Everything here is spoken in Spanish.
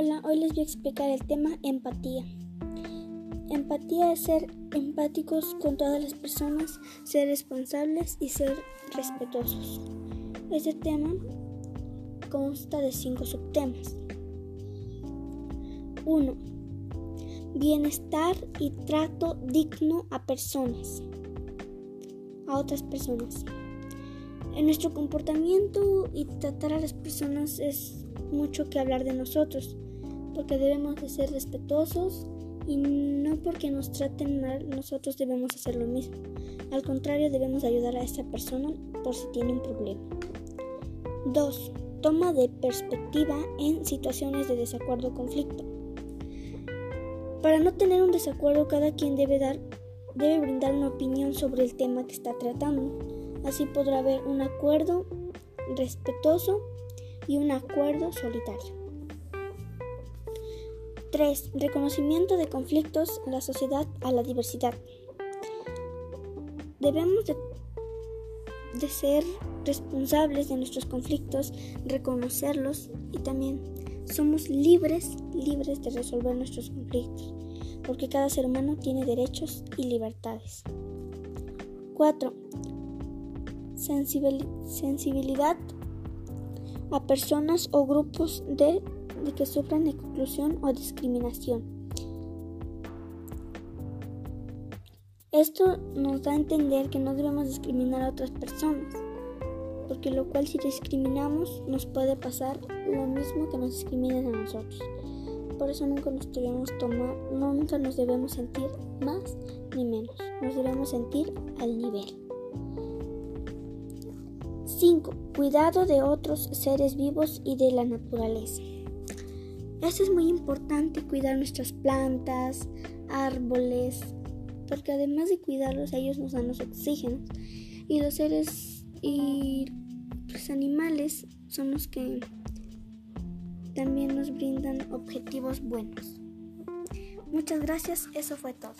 les voy a explicar el tema empatía. Empatía es ser empáticos con todas las personas, ser responsables y ser respetuosos. Este tema consta de cinco subtemas. 1. Bienestar y trato digno a personas, a otras personas. En nuestro comportamiento y tratar a las personas es mucho que hablar de nosotros, porque debemos de ser respetuosos y no porque nos traten mal nosotros debemos hacer lo mismo. Al contrario, debemos ayudar a esta persona por si tiene un problema. 2. Toma de perspectiva en situaciones de desacuerdo o conflicto. Para no tener un desacuerdo, cada quien debe, dar, debe brindar una opinión sobre el tema que está tratando. Así podrá haber un acuerdo respetuoso y un acuerdo solitario. 3. Reconocimiento de conflictos en la sociedad a la diversidad. Debemos de, ser responsables de nuestros conflictos, reconocerlos y también somos libres, libres de resolver nuestros conflictos, porque cada ser humano tiene derechos y libertades. 4. Sensibilidad a personas o grupos de, que sufran exclusión o discriminación. Esto nos da a entender que no debemos discriminar a otras personas porque lo cual si discriminamos nos puede pasar lo mismo que nos discriminan a nosotros. Por eso nunca nos debemos tomar, nunca nos debemos sentir más ni menos, nos debemos sentir al nivel. 5. Cuidado de otros seres vivos y de la naturaleza. Esto es muy importante, cuidar nuestras plantas, árboles, porque además de cuidarlos, ellos nos dan los oxígenos y los seres y los animales son los que también nos brindan objetivos buenos. Muchas gracias, eso fue todo.